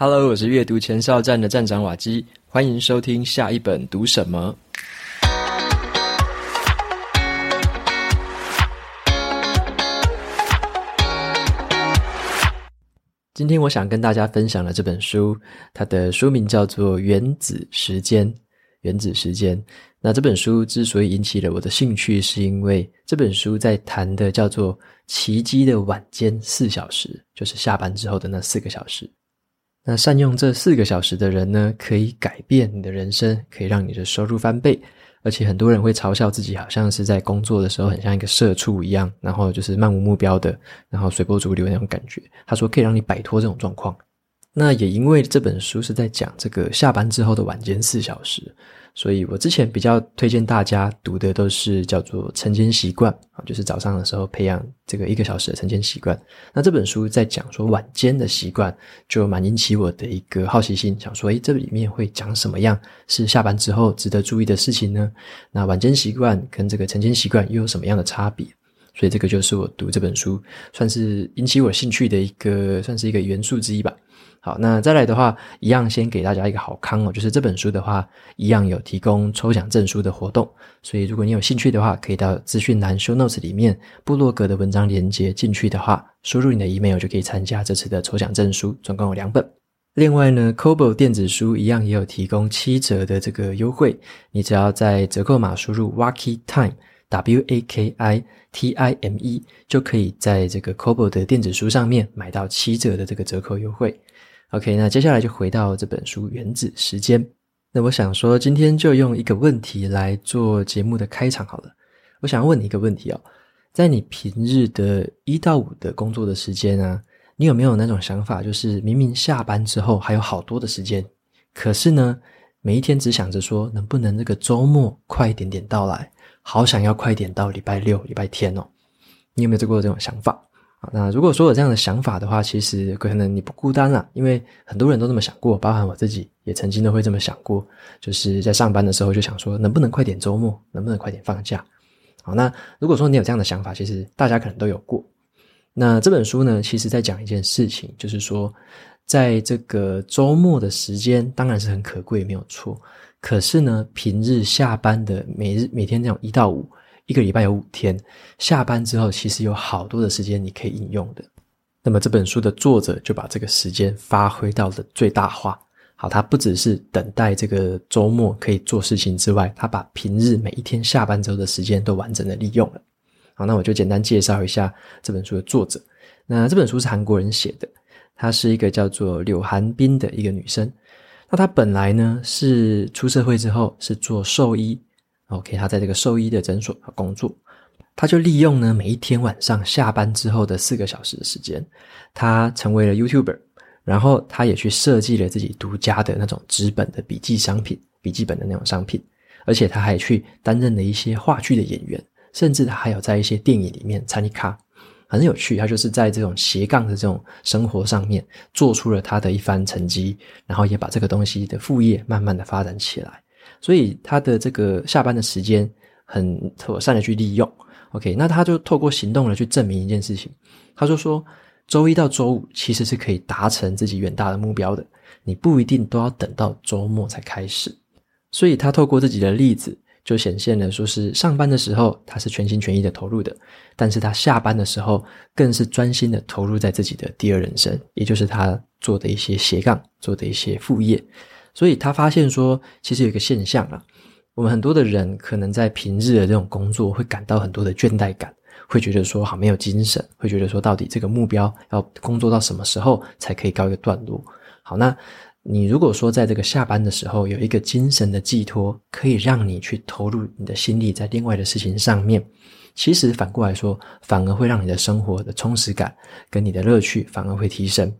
Hello，我是阅读前哨站的站长瓦基，欢迎收听下一本读什么。今天我想跟大家分享的这本书，它的书名叫做《原子时间》。原子时间。那这本书之所以引起了我的兴趣，是因为这本书在谈的叫做“奇迹的晚间四小时”，就是下班之后的那四个小时。那善用这四个小时的人呢，可以改变你的人生，可以让你的收入翻倍。而且很多人会嘲笑自己，好像是在工作的时候很像一个社畜一样，然后就是漫无目标的，然后随波逐流那种感觉。他说可以让你摆脱这种状况。那也因为这本书是在讲这个下班之后的晚间四小时。所以我之前比较推荐大家读的都是叫做晨间习惯啊，就是早上的时候培养这个一个小时的晨间习惯。那这本书在讲说晚间的习惯，就蛮引起我的一个好奇心，想说，诶，这里面会讲什么样是下班之后值得注意的事情呢？那晚间习惯跟这个晨间习惯又有什么样的差别？所以这个就是我读这本书算是引起我兴趣的一个，算是一个元素之一吧。好，那再来的话，一样先给大家一个好康哦，就是这本书的话，一样有提供抽奖证书的活动，所以如果你有兴趣的话，可以到资讯栏 show notes 里面部落格的文章连接进去的话，输入你的 email 就可以参加这次的抽奖证书，总共有两本。另外呢，Kobo 电子书一样也有提供七折的这个优惠，你只要在折扣码输入 Waki Time W A K I T I M E，就可以在这个 Kobo 的电子书上面买到七折的这个折扣优惠。OK，那接下来就回到这本书《原子时间》。那我想说，今天就用一个问题来做节目的开场好了。我想要问你一个问题哦，在你平日的一到五的工作的时间啊，你有没有那种想法，就是明明下班之后还有好多的时间，可是呢，每一天只想着说能不能这个周末快一点点到来，好想要快点到礼拜六、礼拜天哦。你有没有过这种想法？好，那如果说有这样的想法的话，其实可能你不孤单啦，因为很多人都这么想过，包含我自己也曾经都会这么想过，就是在上班的时候就想说，能不能快点周末，能不能快点放假？好，那如果说你有这样的想法，其实大家可能都有过。那这本书呢，其实在讲一件事情，就是说，在这个周末的时间当然是很可贵，没有错。可是呢，平日下班的每日每天这种一到五。一个礼拜有五天，下班之后其实有好多的时间你可以应用的。那么这本书的作者就把这个时间发挥到了最大化。好，他不只是等待这个周末可以做事情之外，他把平日每一天下班之后的时间都完整的利用了。好，那我就简单介绍一下这本书的作者。那这本书是韩国人写的，她是一个叫做柳寒冰的一个女生。那他本来呢是出社会之后是做兽医。OK，他在这个兽医的诊所工作，他就利用呢每一天晚上下班之后的四个小时的时间，他成为了 YouTuber，然后他也去设计了自己独家的那种纸本的笔记商品、笔记本的那种商品，而且他还去担任了一些话剧的演员，甚至他还有在一些电影里面参与咖，很有趣。他就是在这种斜杠的这种生活上面做出了他的一番成绩，然后也把这个东西的副业慢慢的发展起来。所以他的这个下班的时间很妥善的去利用，OK，那他就透过行动来去证明一件事情，他就说，周一到周五其实是可以达成自己远大的目标的，你不一定都要等到周末才开始。所以他透过自己的例子，就显现了说是上班的时候他是全心全意的投入的，但是他下班的时候更是专心的投入在自己的第二人生，也就是他做的一些斜杠，做的一些副业。所以他发现说，其实有一个现象啊，我们很多的人可能在平日的这种工作会感到很多的倦怠感，会觉得说好没有精神，会觉得说到底这个目标要工作到什么时候才可以告一个段落？好，那你如果说在这个下班的时候有一个精神的寄托，可以让你去投入你的心力在另外的事情上面，其实反过来说，反而会让你的生活的充实感跟你的乐趣反而会提升。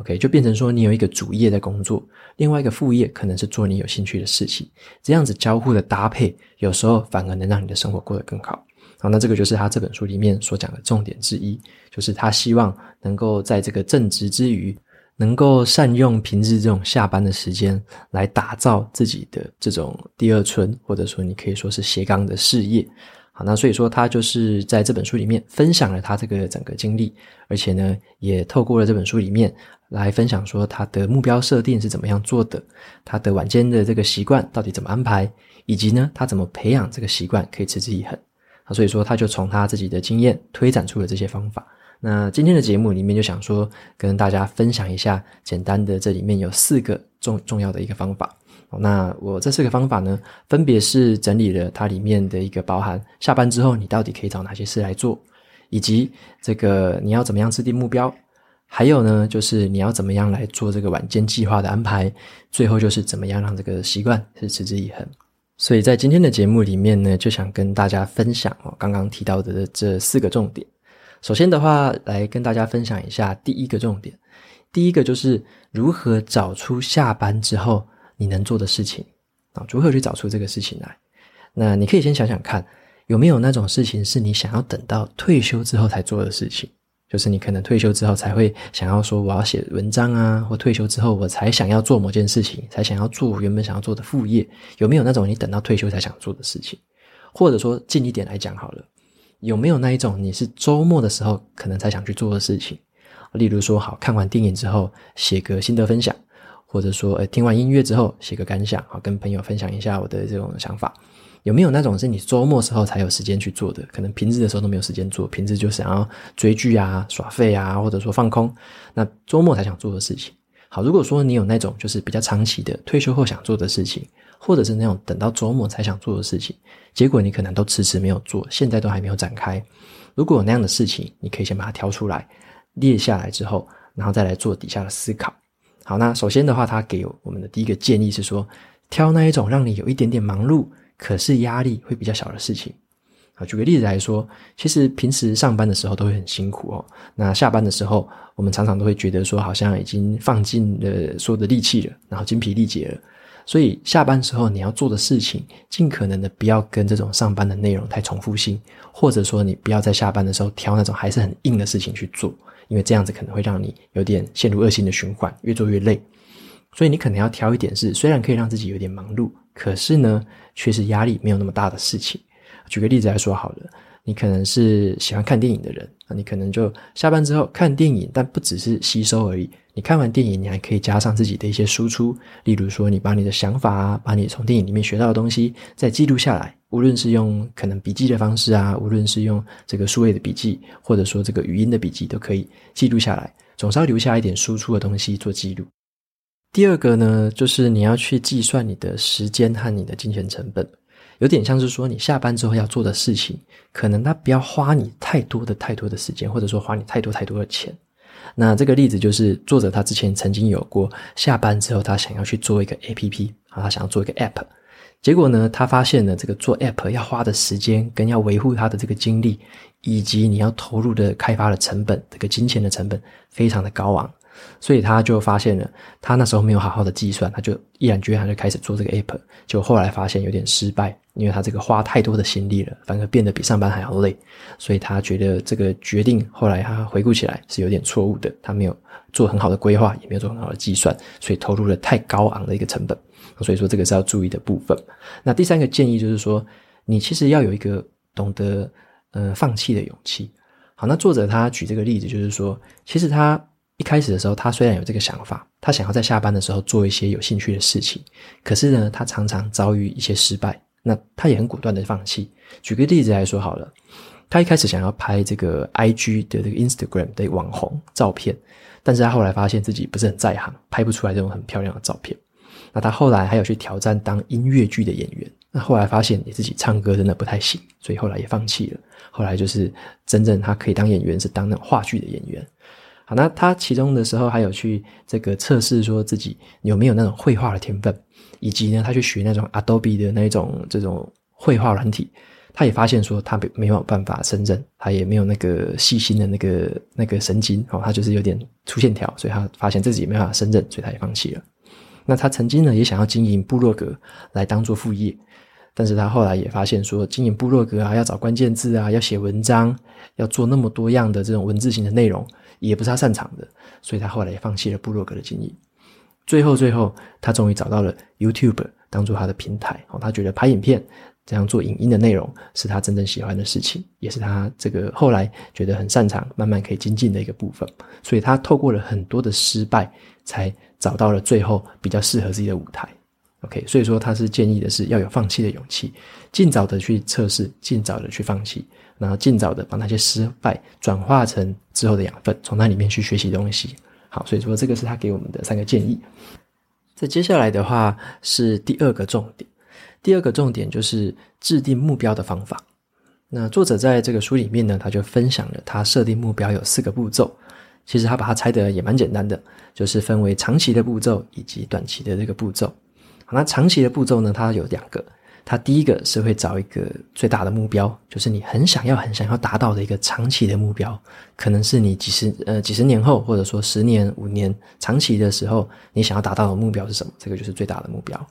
OK，就变成说你有一个主业的工作，另外一个副业可能是做你有兴趣的事情，这样子交互的搭配，有时候反而能让你的生活过得更好。好，那这个就是他这本书里面所讲的重点之一，就是他希望能够在这个正职之余，能够善用平日这种下班的时间，来打造自己的这种第二春，或者说你可以说是斜杠的事业。好，那所以说他就是在这本书里面分享了他这个整个经历，而且呢，也透过了这本书里面来分享说他的目标设定是怎么样做的，他的晚间的这个习惯到底怎么安排，以及呢，他怎么培养这个习惯可以持之以恒。啊，所以说他就从他自己的经验推展出了这些方法。那今天的节目里面就想说跟大家分享一下简单的，这里面有四个重重要的一个方法。那我这四个方法呢，分别是整理了它里面的一个包含下班之后你到底可以找哪些事来做，以及这个你要怎么样制定目标。还有呢，就是你要怎么样来做这个晚间计划的安排，最后就是怎么样让这个习惯是持之以恒。所以在今天的节目里面呢，就想跟大家分享哦，刚刚提到的这四个重点。首先的话，来跟大家分享一下第一个重点。第一个就是如何找出下班之后你能做的事情啊，如何去找出这个事情来。那你可以先想想看，有没有那种事情是你想要等到退休之后才做的事情。就是你可能退休之后才会想要说我要写文章啊，或退休之后我才想要做某件事情，才想要做原本想要做的副业。有没有那种你等到退休才想做的事情？或者说近一点来讲好了，有没有那一种你是周末的时候可能才想去做的事情？例如说，好，看完电影之后写个心得分享，或者说，诶，听完音乐之后写个感想，好，跟朋友分享一下我的这种想法。有没有那种是你周末时候才有时间去做的？可能平日的时候都没有时间做，平日就想要追剧啊、耍废啊，或者说放空，那周末才想做的事情。好，如果说你有那种就是比较长期的退休后想做的事情，或者是那种等到周末才想做的事情，结果你可能都迟迟没有做，现在都还没有展开。如果有那样的事情，你可以先把它挑出来，列下来之后，然后再来做底下的思考。好，那首先的话，他给我们的第一个建议是说，挑那一种让你有一点点忙碌。可是压力会比较小的事情啊，举个例子来说，其实平时上班的时候都会很辛苦哦。那下班的时候，我们常常都会觉得说，好像已经放尽了所有的力气了，然后精疲力竭了。所以下班时候你要做的事情，尽可能的不要跟这种上班的内容太重复性，或者说你不要在下班的时候挑那种还是很硬的事情去做，因为这样子可能会让你有点陷入恶性的循环，越做越累。所以你可能要挑一点是，虽然可以让自己有点忙碌。可是呢，却是压力没有那么大的事情。举个例子来说好了，你可能是喜欢看电影的人，那你可能就下班之后看电影，但不只是吸收而已。你看完电影，你还可以加上自己的一些输出，例如说，你把你的想法啊，把你从电影里面学到的东西再记录下来，无论是用可能笔记的方式啊，无论是用这个数位的笔记，或者说这个语音的笔记，都可以记录下来，总是要留下一点输出的东西做记录。第二个呢，就是你要去计算你的时间和你的金钱成本，有点像是说你下班之后要做的事情，可能它不要花你太多的太多的时间，或者说花你太多太多的钱。那这个例子就是作者他之前曾经有过，下班之后他想要去做一个 APP，啊，他想要做一个 App，结果呢，他发现了这个做 App 要花的时间跟要维护他的这个精力，以及你要投入的开发的成本，这个金钱的成本非常的高昂。所以他就发现了，他那时候没有好好的计算，他就毅然决然就开始做这个 app，就后来发现有点失败，因为他这个花太多的心力了，反而变得比上班还要累，所以他觉得这个决定后来他回顾起来是有点错误的，他没有做很好的规划，也没有做很好的计算，所以投入了太高昂的一个成本，所以说这个是要注意的部分。那第三个建议就是说，你其实要有一个懂得呃放弃的勇气。好，那作者他举这个例子就是说，其实他。一开始的时候，他虽然有这个想法，他想要在下班的时候做一些有兴趣的事情，可是呢，他常常遭遇一些失败，那他也很果断的放弃。举个例子来说好了，他一开始想要拍这个 IG 的这个 Instagram 的网红照片，但是他后来发现自己不是很在行，拍不出来这种很漂亮的照片。那他后来还有去挑战当音乐剧的演员，那后来发现你自己唱歌真的不太行，所以后来也放弃了。后来就是真正他可以当演员，是当那种话剧的演员。好，那他其中的时候还有去这个测试，说自己有没有那种绘画的天分，以及呢，他去学那种 Adobe 的那种这种绘画软体，他也发现说他没有办法胜任，他也没有那个细心的那个那个神经哦，他就是有点粗线条，所以他发现自己也没办法胜任，所以他也放弃了。那他曾经呢也想要经营部落格来当做副业。但是他后来也发现说，经营部落格啊，要找关键字啊，要写文章，要做那么多样的这种文字型的内容，也不是他擅长的，所以他后来也放弃了部落格的经营。最后，最后他终于找到了 YouTube 当做他的平台哦，他觉得拍影片这样做影音的内容是他真正喜欢的事情，也是他这个后来觉得很擅长、慢慢可以精进的一个部分。所以他透过了很多的失败，才找到了最后比较适合自己的舞台。OK，所以说他是建议的是要有放弃的勇气，尽早的去测试，尽早的去放弃，然后尽早的把那些失败转化成之后的养分，从那里面去学习东西。好，所以说这个是他给我们的三个建议。在接下来的话是第二个重点。第二个重点就是制定目标的方法。那作者在这个书里面呢，他就分享了他设定目标有四个步骤。其实他把它拆得也蛮简单的，就是分为长期的步骤以及短期的这个步骤。好，那长期的步骤呢，它有两个。它第一个是会找一个最大的目标，就是你很想要、很想要达到的一个长期的目标，可能是你几十呃几十年后，或者说十年、五年长期的时候，你想要达到的目标是什么？这个就是最大的目标。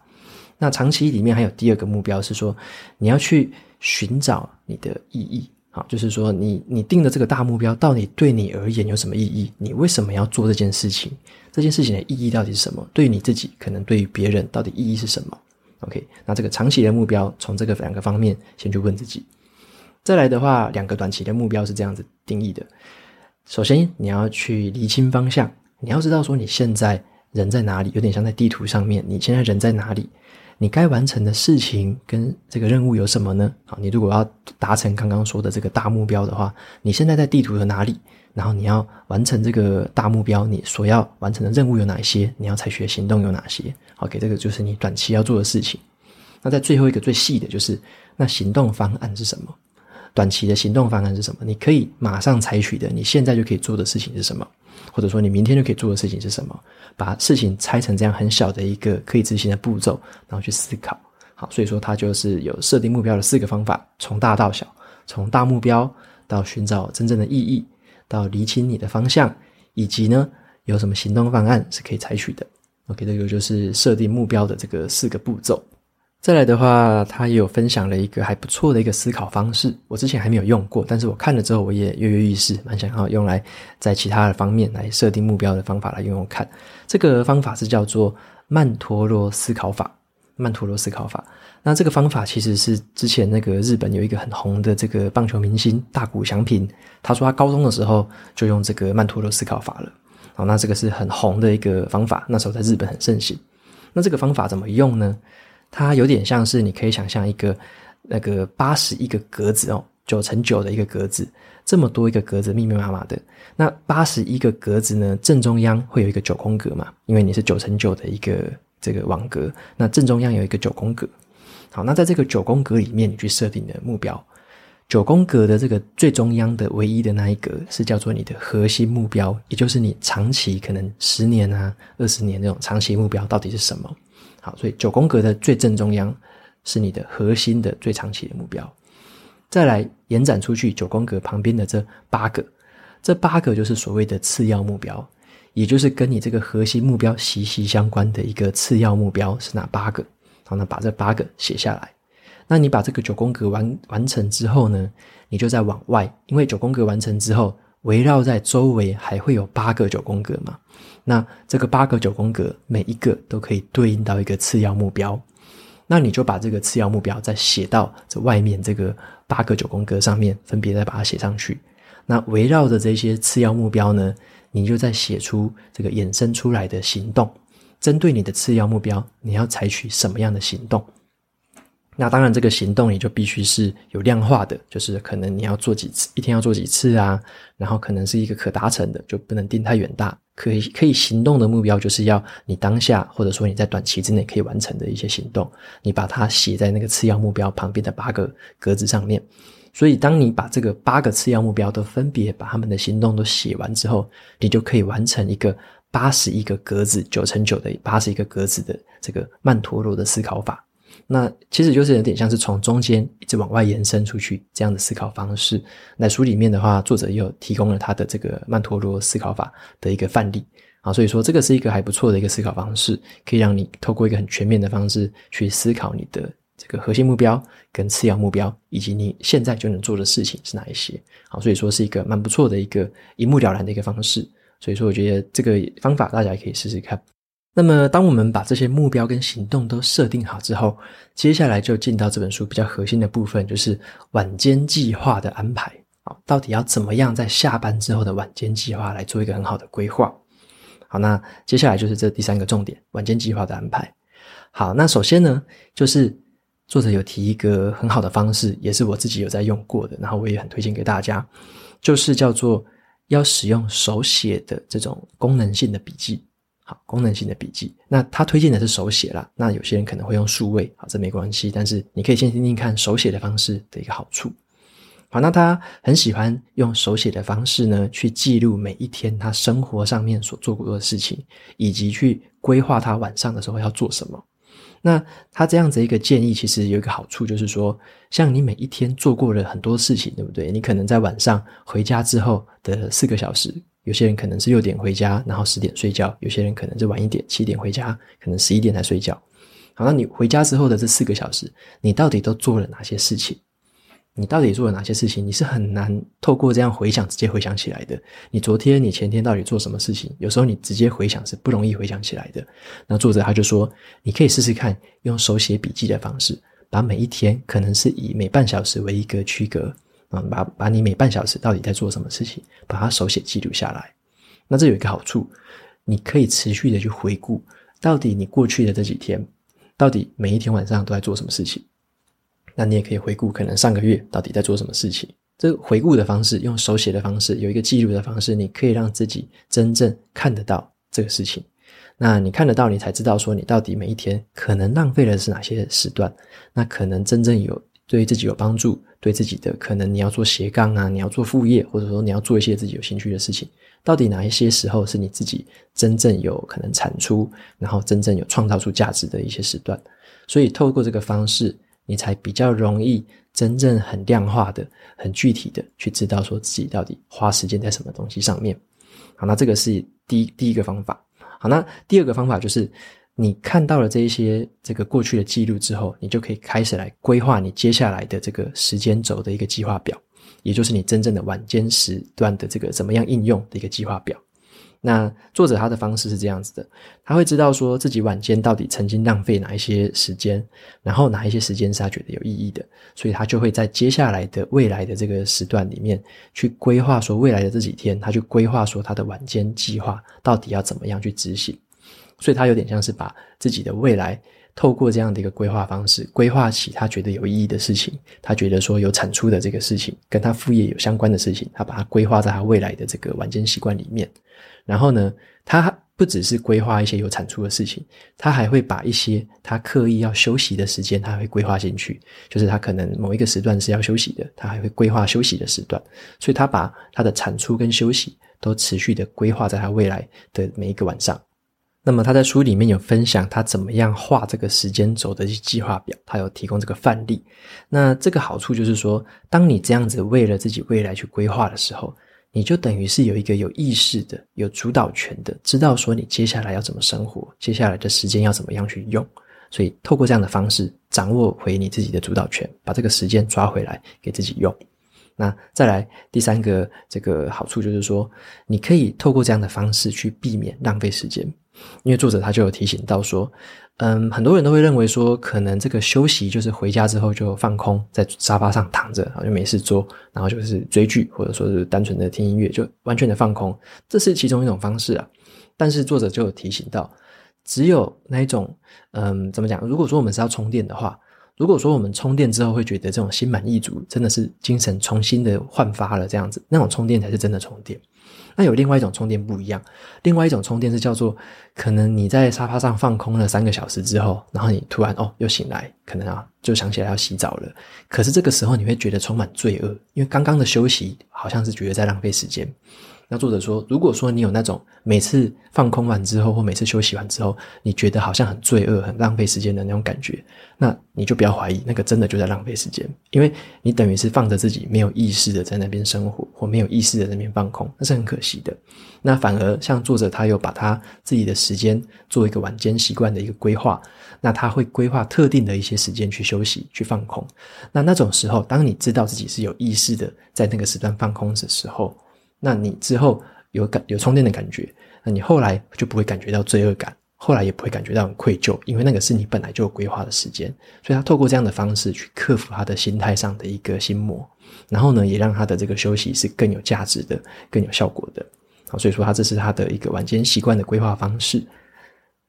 那长期里面还有第二个目标是说，你要去寻找你的意义，好，就是说你你定的这个大目标到底对你而言有什么意义？你为什么要做这件事情？这件事情的意义到底是什么？对于你自己，可能对于别人，到底意义是什么？OK，那这个长期的目标，从这个两个方面先去问自己。再来的话，两个短期的目标是这样子定义的：首先，你要去厘清方向，你要知道说你现在人在哪里，有点像在地图上面，你现在人在哪里？你该完成的事情跟这个任务有什么呢？好，你如果要达成刚刚说的这个大目标的话，你现在在地图的哪里？然后你要完成这个大目标，你所要完成的任务有哪些？你要采取的行动有哪些好，给这个就是你短期要做的事情。那在最后一个最细的就是，那行动方案是什么？短期的行动方案是什么？你可以马上采取的，你现在就可以做的事情是什么？或者说你明天就可以做的事情是什么？把事情拆成这样很小的一个可以执行的步骤，然后去思考。好，所以说它就是有设定目标的四个方法，从大到小，从大目标到寻找真正的意义，到厘清你的方向，以及呢有什么行动方案是可以采取的。OK，这个就是设定目标的这个四个步骤。再来的话，他也有分享了一个还不错的一个思考方式。我之前还没有用过，但是我看了之后，我也跃跃欲试，蛮想要用来在其他的方面来设定目标的方法来用用看。这个方法是叫做曼陀罗思考法。曼陀罗思考法，那这个方法其实是之前那个日本有一个很红的这个棒球明星大谷翔平，他说他高中的时候就用这个曼陀罗思考法了。好，那这个是很红的一个方法，那时候在日本很盛行。那这个方法怎么用呢？它有点像是，你可以想象一个那个八十一个格子哦，九乘九的一个格子，这么多一个格子密密麻麻的。那八十一个格子呢，正中央会有一个九宫格嘛，因为你是九乘九的一个这个网格，那正中央有一个九宫格。好，那在这个九宫格里面，你去设定你的目标。九宫格的这个最中央的唯一的那一格是叫做你的核心目标，也就是你长期可能十年啊、二十年那种长期目标到底是什么？好，所以九宫格的最正中央是你的核心的最长期的目标。再来延展出去，九宫格旁边的这八个，这八个就是所谓的次要目标，也就是跟你这个核心目标息息相关的一个次要目标是哪八个？好，那把这八个写下来。那你把这个九宫格完完成之后呢，你就再往外，因为九宫格完成之后，围绕在周围还会有八个九宫格嘛。那这个八个九宫格，每一个都可以对应到一个次要目标。那你就把这个次要目标再写到这外面这个八个九宫格上面，分别再把它写上去。那围绕着这些次要目标呢，你就再写出这个衍生出来的行动。针对你的次要目标，你要采取什么样的行动？那当然，这个行动你就必须是有量化的，就是可能你要做几次，一天要做几次啊，然后可能是一个可达成的，就不能定太远大。可以可以行动的目标，就是要你当下或者说你在短期之内可以完成的一些行动，你把它写在那个次要目标旁边的八个格子上面。所以，当你把这个八个次要目标都分别把他们的行动都写完之后，你就可以完成一个八十一个格子九乘九的八十一个格子的这个曼陀罗的思考法。那其实就是有点像是从中间一直往外延伸出去这样的思考方式。那书里面的话，作者也有提供了他的这个曼陀罗思考法的一个范例啊，所以说这个是一个还不错的一个思考方式，可以让你透过一个很全面的方式去思考你的这个核心目标跟次要目标，以及你现在就能做的事情是哪一些。啊，所以说是一个蛮不错的一个一目了然的一个方式。所以说，我觉得这个方法大家也可以试试看。那么，当我们把这些目标跟行动都设定好之后，接下来就进到这本书比较核心的部分，就是晚间计划的安排。好，到底要怎么样在下班之后的晚间计划来做一个很好的规划？好，那接下来就是这第三个重点，晚间计划的安排。好，那首先呢，就是作者有提一个很好的方式，也是我自己有在用过的，然后我也很推荐给大家，就是叫做要使用手写的这种功能性的笔记。好，功能性的笔记，那他推荐的是手写啦。那有些人可能会用数位，好，这没关系。但是你可以先听听看手写的方式的一个好处。好，那他很喜欢用手写的方式呢，去记录每一天他生活上面所做过的事情，以及去规划他晚上的时候要做什么。那他这样子一个建议，其实有一个好处，就是说，像你每一天做过了很多事情，对不对？你可能在晚上回家之后的四个小时。有些人可能是六点回家，然后十点睡觉；有些人可能是晚一点，七点回家，可能十一点才睡觉。好，那你回家之后的这四个小时，你到底都做了哪些事情？你到底做了哪些事情？你是很难透过这样回想直接回想起来的。你昨天、你前天到底做什么事情？有时候你直接回想是不容易回想起来的。那作者他就说，你可以试试看用手写笔记的方式，把每一天可能是以每半小时为一个区隔。把把你每半小时到底在做什么事情，把它手写记录下来。那这有一个好处，你可以持续的去回顾，到底你过去的这几天，到底每一天晚上都在做什么事情。那你也可以回顾，可能上个月到底在做什么事情。这回顾的方式，用手写的方式，有一个记录的方式，你可以让自己真正看得到这个事情。那你看得到，你才知道说你到底每一天可能浪费的是哪些时段。那可能真正有。对自己有帮助，对自己的可能你要做斜杠啊，你要做副业，或者说你要做一些自己有兴趣的事情，到底哪一些时候是你自己真正有可能产出，然后真正有创造出价值的一些时段？所以透过这个方式，你才比较容易真正很量化的、很具体的去知道说自己到底花时间在什么东西上面。好，那这个是第一第一个方法。好，那第二个方法就是。你看到了这一些这个过去的记录之后，你就可以开始来规划你接下来的这个时间轴的一个计划表，也就是你真正的晚间时段的这个怎么样应用的一个计划表。那作者他的方式是这样子的，他会知道说自己晚间到底曾经浪费哪一些时间，然后哪一些时间是他觉得有意义的，所以他就会在接下来的未来的这个时段里面去规划说未来的这几天，他去规划说他的晚间计划到底要怎么样去执行。所以他有点像是把自己的未来透过这样的一个规划方式，规划起他觉得有意义的事情，他觉得说有产出的这个事情，跟他副业有相关的事情，他把它规划在他未来的这个晚间习惯里面。然后呢，他不只是规划一些有产出的事情，他还会把一些他刻意要休息的时间，他会规划进去。就是他可能某一个时段是要休息的，他还会规划休息的时段。所以他把他的产出跟休息都持续的规划在他未来的每一个晚上。那么他在书里面有分享他怎么样画这个时间轴的计划表，他有提供这个范例。那这个好处就是说，当你这样子为了自己未来去规划的时候，你就等于是有一个有意识的、有主导权的，知道说你接下来要怎么生活，接下来的时间要怎么样去用。所以透过这样的方式，掌握回你自己的主导权，把这个时间抓回来给自己用。那再来第三个这个好处就是说，你可以透过这样的方式去避免浪费时间。因为作者他就有提醒到说，嗯，很多人都会认为说，可能这个休息就是回家之后就放空，在沙发上躺着，然后就没事做，然后就是追剧，或者说是单纯的听音乐，就完全的放空，这是其中一种方式啊。但是作者就有提醒到，只有那一种，嗯，怎么讲？如果说我们是要充电的话，如果说我们充电之后会觉得这种心满意足，真的是精神重新的焕发了这样子，那种充电才是真的充电。那有另外一种充电不一样，另外一种充电是叫做，可能你在沙发上放空了三个小时之后，然后你突然哦又醒来，可能啊就想起来要洗澡了，可是这个时候你会觉得充满罪恶，因为刚刚的休息好像是觉得在浪费时间。那作者说，如果说你有那种每次放空完之后，或每次休息完之后，你觉得好像很罪恶、很浪费时间的那种感觉，那你就不要怀疑，那个真的就在浪费时间，因为你等于是放着自己没有意识的在那边生活，或没有意识的在那边放空，那是很可惜的。那反而像作者他有把他自己的时间做一个晚间习惯的一个规划，那他会规划特定的一些时间去休息、去放空。那那种时候，当你知道自己是有意识的在那个时段放空的时候，那你之后有感有充电的感觉，那你后来就不会感觉到罪恶感，后来也不会感觉到很愧疚，因为那个是你本来就有规划的时间。所以他透过这样的方式去克服他的心态上的一个心魔，然后呢，也让他的这个休息是更有价值的、更有效果的。好，所以说他这是他的一个晚间习惯的规划方式。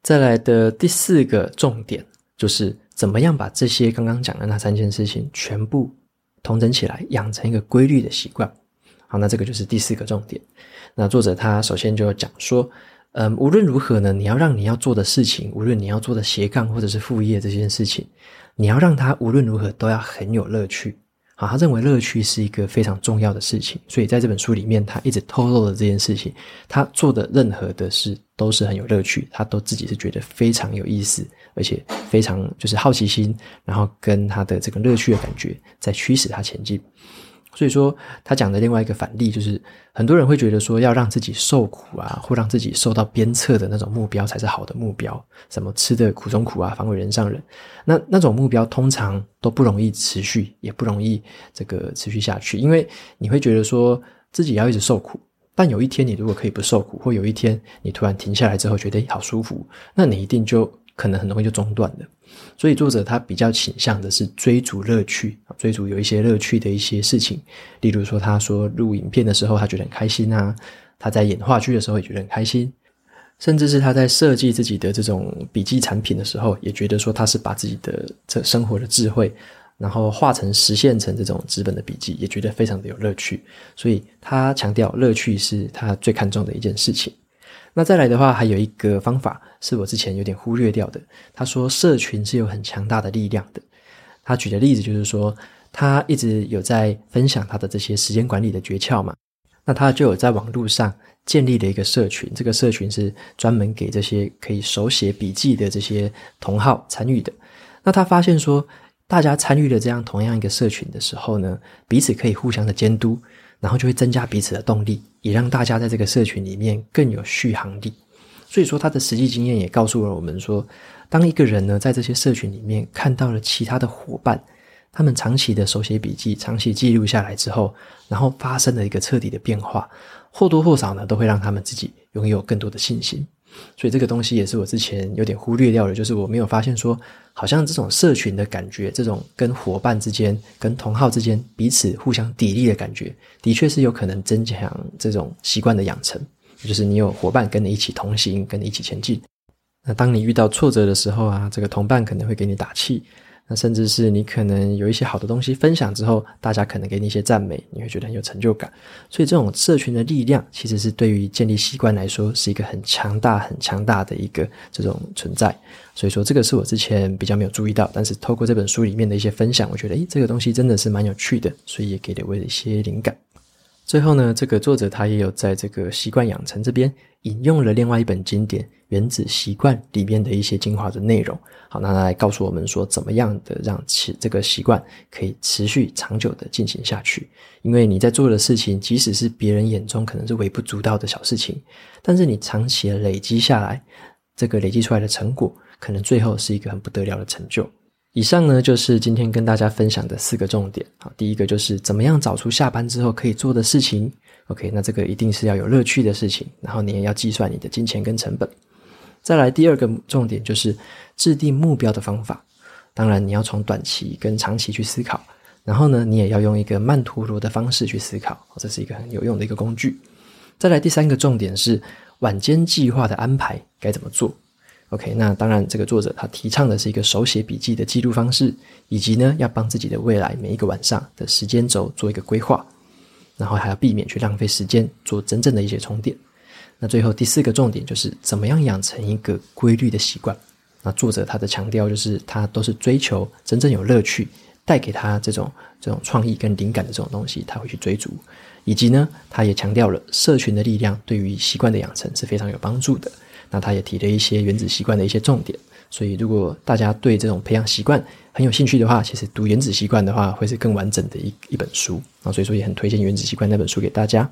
再来的第四个重点就是怎么样把这些刚刚讲的那三件事情全部统整起来，养成一个规律的习惯。好，那这个就是第四个重点。那作者他首先就讲说，嗯，无论如何呢，你要让你要做的事情，无论你要做的斜杠或者是副业这件事情，你要让它无论如何都要很有乐趣。好，他认为乐趣是一个非常重要的事情，所以在这本书里面，他一直透露了这件事情。他做的任何的事都是很有乐趣，他都自己是觉得非常有意思，而且非常就是好奇心，然后跟他的这个乐趣的感觉在驱使他前进。所以说，他讲的另外一个反例就是，很多人会觉得说，要让自己受苦啊，或让自己受到鞭策的那种目标才是好的目标。什么吃得苦中苦啊，方为人上人。那那种目标通常都不容易持续，也不容易这个持续下去，因为你会觉得说自己要一直受苦，但有一天你如果可以不受苦，或有一天你突然停下来之后觉得好舒服，那你一定就。可能很容易就中断的，所以作者他比较倾向的是追逐乐趣，追逐有一些乐趣的一些事情。例如说，他说录影片的时候他觉得很开心啊，他在演话剧的时候也觉得很开心，甚至是他在设计自己的这种笔记产品的时候，也觉得说他是把自己的这生活的智慧，然后化成实现成这种纸本的笔记，也觉得非常的有乐趣。所以他强调乐趣是他最看重的一件事情。那再来的话，还有一个方法是我之前有点忽略掉的。他说，社群是有很强大的力量的。他举的例子就是说，他一直有在分享他的这些时间管理的诀窍嘛。那他就有在网络上建立了一个社群，这个社群是专门给这些可以手写笔记的这些同好参与的。那他发现说，大家参与了这样同样一个社群的时候呢，彼此可以互相的监督。然后就会增加彼此的动力，也让大家在这个社群里面更有续航力。所以说，他的实际经验也告诉了我们说，当一个人呢在这些社群里面看到了其他的伙伴，他们长期的手写笔记、长期记录下来之后，然后发生了一个彻底的变化，或多或少呢都会让他们自己拥有更多的信心。所以这个东西也是我之前有点忽略掉的，就是我没有发现说，好像这种社群的感觉，这种跟伙伴之间、跟同好之间彼此互相砥砺的感觉，的确是有可能增强这种习惯的养成。就是你有伙伴跟你一起同行，跟你一起前进。那当你遇到挫折的时候啊，这个同伴可能会给你打气。那甚至是你可能有一些好的东西分享之后，大家可能给你一些赞美，你会觉得很有成就感。所以这种社群的力量，其实是对于建立习惯来说，是一个很强大、很强大的一个这种存在。所以说，这个是我之前比较没有注意到，但是透过这本书里面的一些分享，我觉得，诶，这个东西真的是蛮有趣的，所以也给了我一些灵感。最后呢，这个作者他也有在这个习惯养成这边引用了另外一本经典《原子习惯》里面的一些精华的内容。好，那来告诉我们说，怎么样的让其这个习惯可以持续长久的进行下去。因为你在做的事情，即使是别人眼中可能是微不足道的小事情，但是你长期累积下来，这个累积出来的成果，可能最后是一个很不得了的成就。以上呢，就是今天跟大家分享的四个重点。好，第一个就是怎么样找出下班之后可以做的事情。OK，那这个一定是要有乐趣的事情，然后你也要计算你的金钱跟成本。再来第二个重点就是制定目标的方法。当然你要从短期跟长期去思考，然后呢，你也要用一个慢陀螺的方式去思考，这是一个很有用的一个工具。再来第三个重点是晚间计划的安排该怎么做。OK，那当然，这个作者他提倡的是一个手写笔记的记录方式，以及呢，要帮自己的未来每一个晚上的时间轴做一个规划，然后还要避免去浪费时间做真正的一些充电。那最后第四个重点就是怎么样养成一个规律的习惯。那作者他的强调就是他都是追求真正有乐趣，带给他这种这种创意跟灵感的这种东西，他会去追逐。以及呢，他也强调了社群的力量对于习惯的养成是非常有帮助的。那他也提了一些原子习惯的一些重点，所以如果大家对这种培养习惯很有兴趣的话，其实读原子习惯的话会是更完整的一一本书啊，所以说也很推荐原子习惯那本书给大家。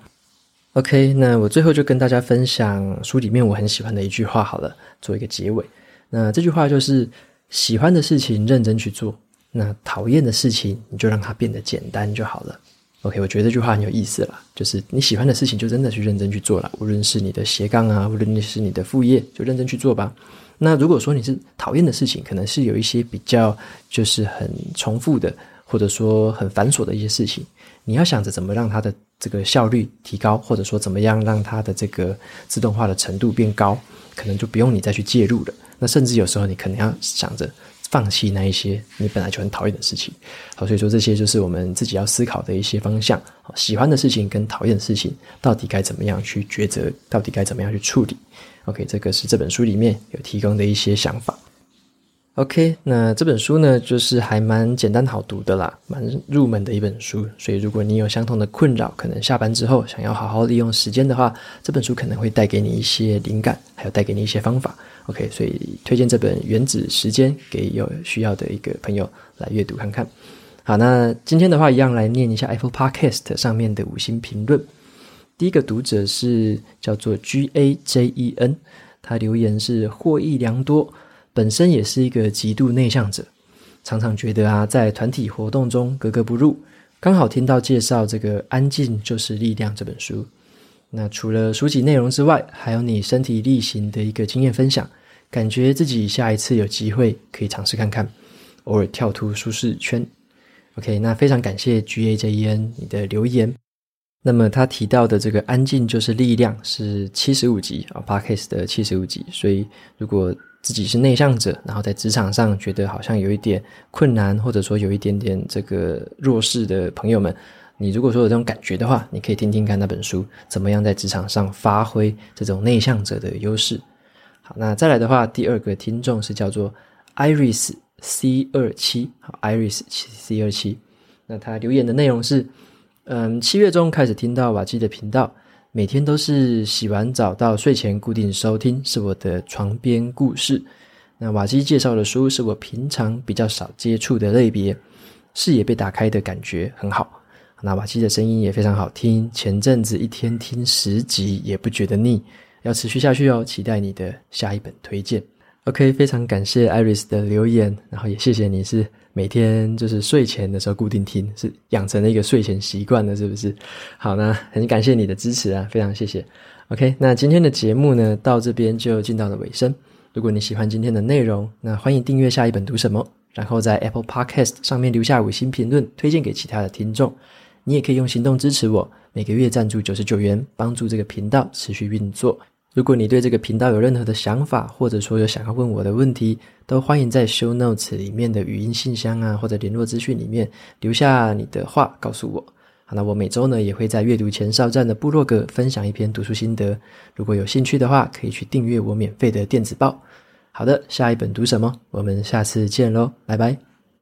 OK，那我最后就跟大家分享书里面我很喜欢的一句话好了，做一个结尾。那这句话就是：喜欢的事情认真去做，那讨厌的事情你就让它变得简单就好了。OK，我觉得这句话很有意思啦，就是你喜欢的事情就真的去认真去做了，无论是你的斜杠啊，无论是你的副业，就认真去做吧。那如果说你是讨厌的事情，可能是有一些比较就是很重复的，或者说很繁琐的一些事情，你要想着怎么让它的这个效率提高，或者说怎么样让它的这个自动化的程度变高，可能就不用你再去介入了。那甚至有时候你可能要想着。放弃那一些你本来就很讨厌的事情，好，所以说这些就是我们自己要思考的一些方向。喜欢的事情跟讨厌的事情，到底该怎么样去抉择？到底该怎么样去处理？OK，这个是这本书里面有提供的一些想法。OK，那这本书呢，就是还蛮简单好读的啦，蛮入门的一本书。所以如果你有相同的困扰，可能下班之后想要好好利用时间的话，这本书可能会带给你一些灵感，还有带给你一些方法。OK，所以推荐这本《原子时间》给有需要的一个朋友来阅读看看。好，那今天的话一样来念一下 Apple Podcast 上面的五星评论。第一个读者是叫做 G A J E N，他留言是获益良多。本身也是一个极度内向者，常常觉得啊，在团体活动中格格不入。刚好听到介绍这个《安静就是力量》这本书，那除了书籍内容之外，还有你身体力行的一个经验分享，感觉自己下一次有机会可以尝试看看，偶尔跳出舒适圈。OK，那非常感谢 GAJEN 你的留言。那么他提到的这个“安静就是力量”是七十五集啊 Podcast 的七十五集，所以如果自己是内向者，然后在职场上觉得好像有一点困难，或者说有一点点这个弱势的朋友们，你如果说有这种感觉的话，你可以听听看那本书，怎么样在职场上发挥这种内向者的优势。好，那再来的话，第二个听众是叫做 Iris C 二七，好，Iris C 二七，那他留言的内容是，嗯，七月中开始听到瓦基的频道。每天都是洗完澡到睡前固定收听，是我的床边故事。那瓦基介绍的书是我平常比较少接触的类别，视野被打开的感觉很好。那瓦基的声音也非常好听，前阵子一天听十集也不觉得腻，要持续下去哦。期待你的下一本推荐。OK，非常感谢 Iris 的留言，然后也谢谢你是。每天就是睡前的时候固定听，是养成了一个睡前习惯的，是不是？好呢，很感谢你的支持啊，非常谢谢。OK，那今天的节目呢，到这边就进到了尾声。如果你喜欢今天的内容，那欢迎订阅下一本读什么，然后在 Apple Podcast 上面留下五星评论，推荐给其他的听众。你也可以用行动支持我，每个月赞助九十九元，帮助这个频道持续运作。如果你对这个频道有任何的想法，或者说有想要问我的问题，都欢迎在 Show Notes 里面的语音信箱啊，或者联络资讯里面留下你的话，告诉我。好，那我每周呢也会在阅读前哨站的部落格分享一篇读书心得。如果有兴趣的话，可以去订阅我免费的电子报。好的，下一本读什么？我们下次见喽，拜拜。